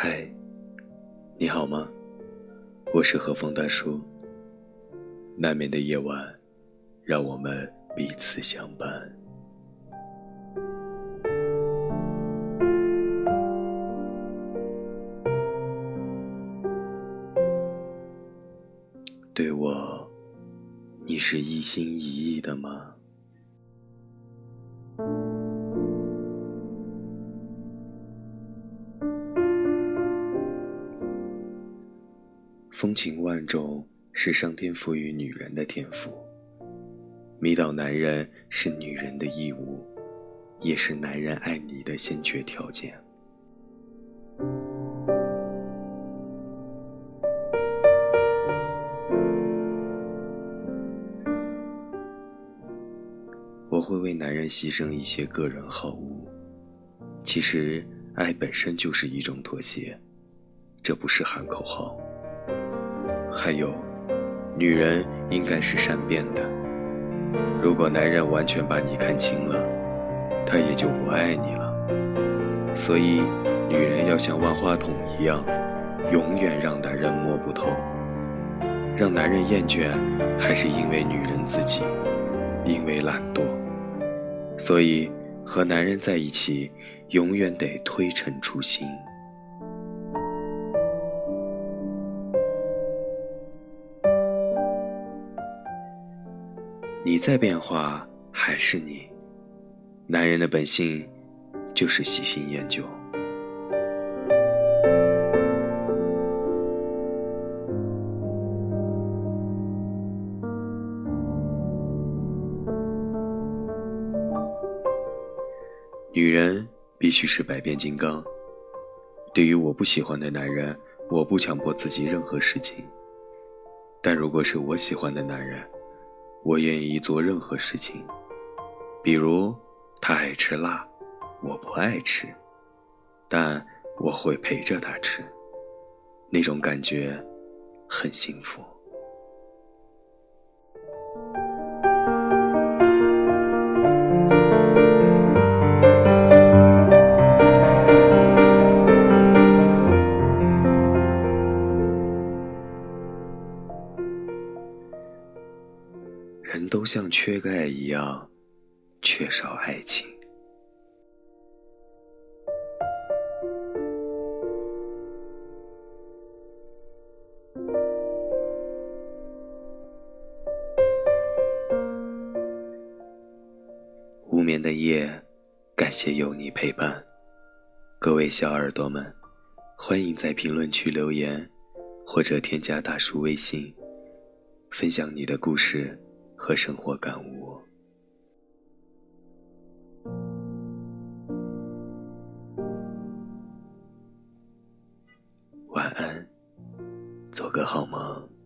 嗨，你好吗？我是何风大叔。难眠的夜晚，让我们彼此相伴。对我，你是一心一意的吗？风情万种是上天赋予女人的天赋，迷倒男人是女人的义务，也是男人爱你的先决条件。我会为男人牺牲一些个人好恶，其实爱本身就是一种妥协，这不是喊口号。还有，女人应该是善变的。如果男人完全把你看清了，他也就不爱你了。所以，女人要像万花筒一样，永远让男人摸不透。让男人厌倦，还是因为女人自己，因为懒惰。所以，和男人在一起，永远得推陈出新。你在变化，还是你？男人的本性就是喜新厌旧。女人必须是百变金刚。对于我不喜欢的男人，我不强迫自己任何事情。但如果是我喜欢的男人，我愿意做任何事情，比如他爱吃辣，我不爱吃，但我会陪着他吃，那种感觉很幸福。都像缺钙一样，缺少爱情。无眠的夜，感谢有你陪伴。各位小耳朵们，欢迎在评论区留言，或者添加大叔微信，分享你的故事。和生活感悟。晚安，做个好梦。